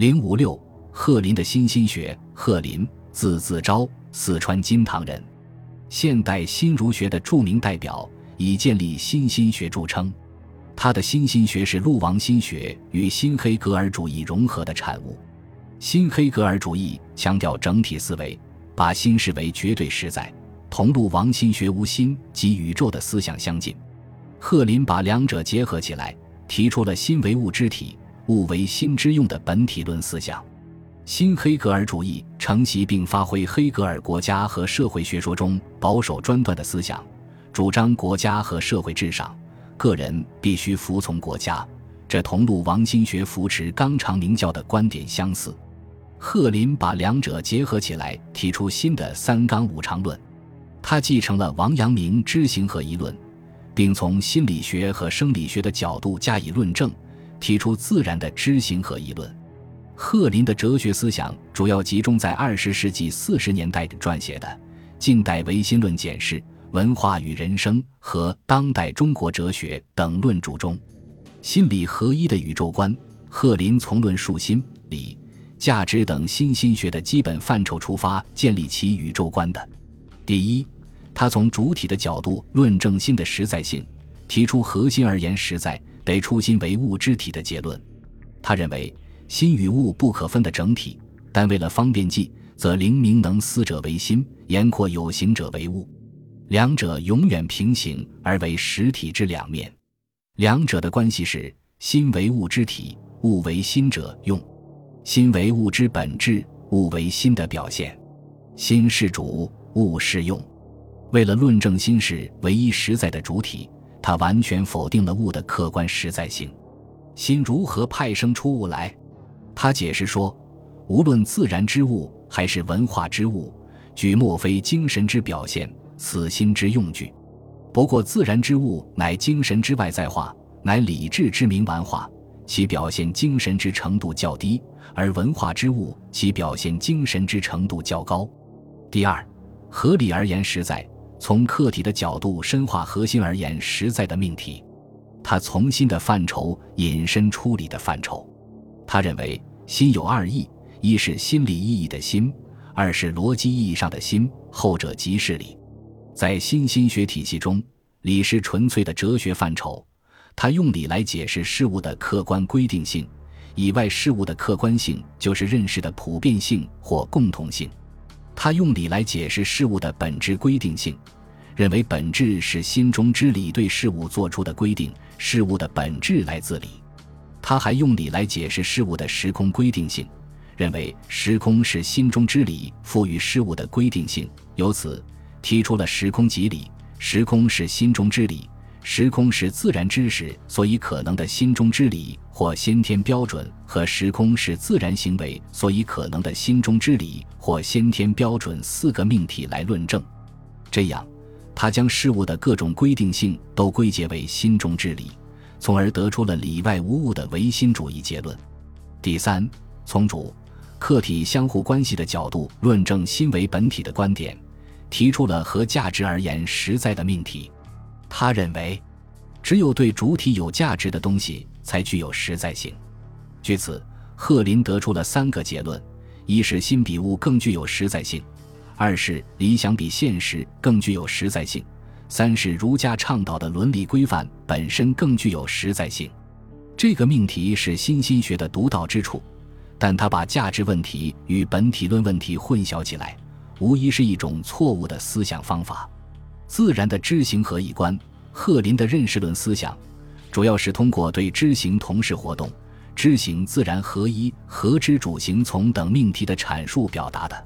零五六，贺林的新心学。贺林，字子昭，四川金堂人，现代新儒学的著名代表，以建立新心学著称。他的新心学是陆王心学与新黑格尔主义融合的产物。新黑格尔主义强调整体思维，把心视为绝对实在，同陆王心学无心及宇宙的思想相近。贺林把两者结合起来，提出了心为物之体。物为心之用的本体论思想，新黑格尔主义承袭并发挥黑格尔国家和社会学说中保守专断的思想，主张国家和社会至上，个人必须服从国家。这同陆王心学扶持纲常名教的观点相似。贺林把两者结合起来，提出新的三纲五常论。他继承了王阳明知行合一论，并从心理学和生理学的角度加以论证。提出自然的知行合一论。贺林的哲学思想主要集中在二十世纪四十年代撰写的《近代唯心论简释》《文化与人生》和《当代中国哲学》等论著中。心理合一的宇宙观，贺林从论述心理、价值等新心学的基本范畴出发，建立起宇宙观的。第一，他从主体的角度论证心的实在性，提出核心而言实在。得初心为物之体的结论，他认为心与物不可分的整体，但为了方便记，则灵明能思者为心，言阔有形者为物，两者永远平行而为实体之两面。两者的关系是：心为物之体，物为心者用；心为物之本质，物为心的表现。心是主，物是用。为了论证心是唯一实在的主体。他完全否定了物的客观实在性，心如何派生出物来？他解释说，无论自然之物还是文化之物，举莫非精神之表现，此心之用具。不过自然之物乃精神之外在化，乃理智之名玩化，其表现精神之程度较低；而文化之物，其表现精神之程度较高。第二，合理而言实在。从客体的角度深化核心而言实在的命题，他从心的范畴引申出理的范畴。他认为心有二义：一是心理意义的心，二是逻辑意义上的心。后者即是理。在新心学体系中，理是纯粹的哲学范畴，他用理来解释事物的客观规定性，以外事物的客观性就是认识的普遍性或共同性。他用理来解释事物的本质规定性，认为本质是心中之理对事物做出的规定，事物的本质来自理。他还用理来解释事物的时空规定性，认为时空是心中之理赋予事物的规定性，由此提出了时空即理。时空是心中之理。时空是自然知识所以可能的心中之理或先天标准，和时空是自然行为所以可能的心中之理或先天标准四个命题来论证。这样，他将事物的各种规定性都归结为心中之理，从而得出了里外无物的唯心主义结论。第三，从主客体相互关系的角度论证心为本体的观点，提出了和价值而言实在的命题。他认为，只有对主体有价值的东西才具有实在性。据此，贺林得出了三个结论：一是心比物更具有实在性；二是理想比现实更具有实在性；三是儒家倡导的伦理规范本身更具有实在性。这个命题是新心学的独到之处，但他把价值问题与本体论问题混淆起来，无疑是一种错误的思想方法。自然的知行合一观，贺林的认识论思想，主要是通过对知行同时活动、知行自然合一、合知主行从等命题的阐述表达的。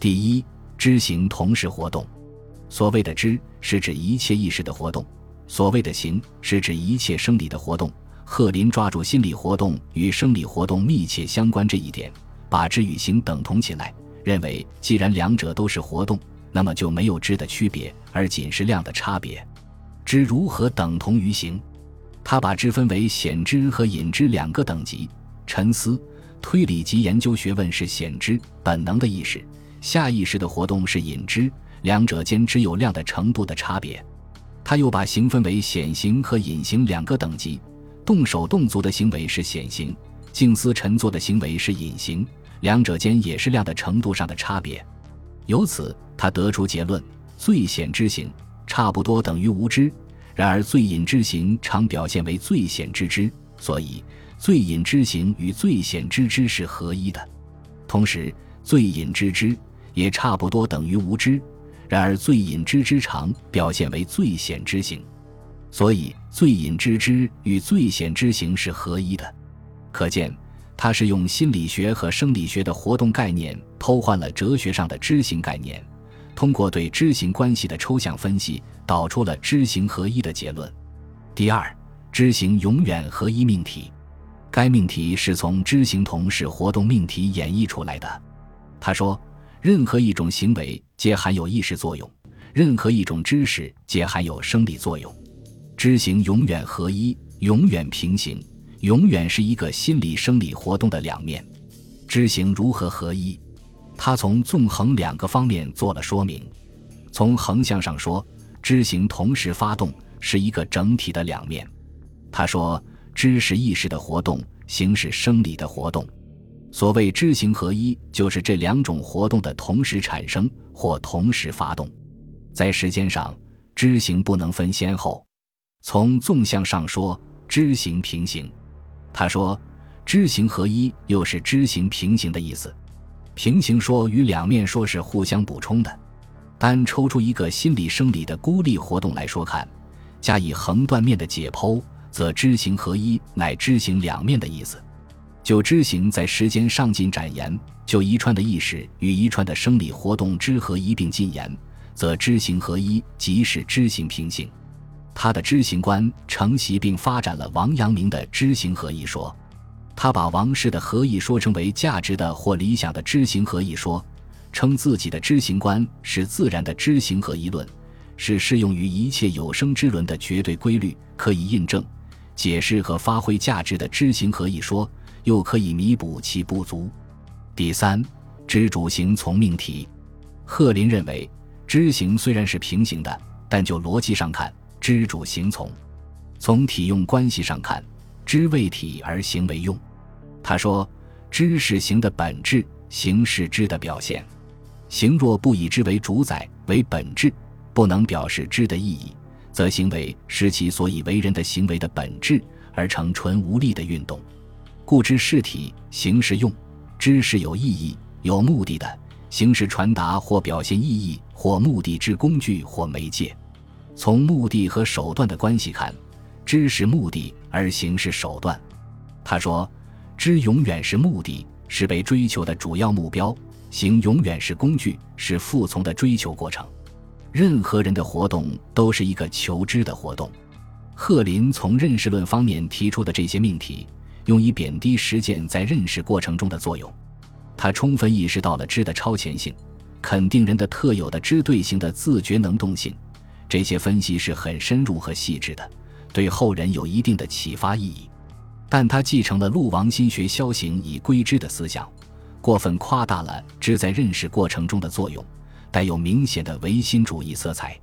第一，知行同时活动。所谓的知，是指一切意识的活动；所谓的行，是指一切生理的活动。贺林抓住心理活动与生理活动密切相关这一点，把知与行等同起来，认为既然两者都是活动。那么就没有知的区别，而仅是量的差别。知如何等同于行？他把知分为显知和隐知两个等级。沉思、推理及研究学问是显知，本能的意识、下意识的活动是隐知，两者间只有量的程度的差别。他又把行分为显行和隐行两个等级。动手动足的行为是显行，静思沉坐的行为是隐形，两者间也是量的程度上的差别。由此，他得出结论：最显知行差不多等于无知。然而，最隐之行常表现为最显之知，所以最隐之行与最显之知是合一的。同时，最隐之知也差不多等于无知。然而，最隐之知常表现为最显之行，所以最隐之知与最显之行是合一的。可见，他是用心理学和生理学的活动概念偷换了哲学上的知行概念。通过对知行关系的抽象分析，导出了知行合一的结论。第二，知行永远合一命题，该命题是从知行同时活动命题演绎出来的。他说，任何一种行为皆含有意识作用，任何一种知识皆含有生理作用，知行永远合一，永远平行，永远是一个心理生理活动的两面。知行如何合一？他从纵横两个方面做了说明。从横向上说，知行同时发动是一个整体的两面。他说，知是意识的活动，行是生理的活动。所谓知行合一，就是这两种活动的同时产生或同时发动。在时间上，知行不能分先后。从纵向上说，知行平行。他说，知行合一又是知行平行的意思。平行说与两面说是互相补充的，单抽出一个心理生理的孤立活动来说看，加以横断面的解剖，则知行合一乃知行两面的意思。就知行在时间上进展言，就一串的意识与一串的生理活动知合一并进言，则知行合一即是知行平行。他的知行观承袭并发展了王阳明的知行合一说。他把王氏的合意说成为价值的或理想的知行合一说，称自己的知行观是自然的知行合一论，是适用于一切有生之伦的绝对规律，可以印证、解释和发挥价值的知行合一说，又可以弥补其不足。第三，知主行从命题。贺林认为，知行虽然是平行的，但就逻辑上看，知主行从；从体用关系上看。知为体而行为用，他说：“知是行的本质，行是知的表现。行若不以知为主宰为本质，不能表示知的意义，则行为失其所以为人的行为的本质，而成纯无力的运动。故知是体，行是用。知是有意义、有目的的，行是传达或表现意义或目的之工具或媒介。从目的和手段的关系看。”知是目的，而行是手段。他说：“知永远是目的，是被追求的主要目标；行永远是工具，是服从的追求过程。任何人的活动都是一个求知的活动。”贺林从认识论方面提出的这些命题，用以贬低实践在认识过程中的作用。他充分意识到了知的超前性，肯定人的特有的知对性的自觉能动性。这些分析是很深入和细致的。对后人有一定的启发意义，但他继承了陆王心学消行以归之的思想，过分夸大了知在认识过程中的作用，带有明显的唯心主义色彩。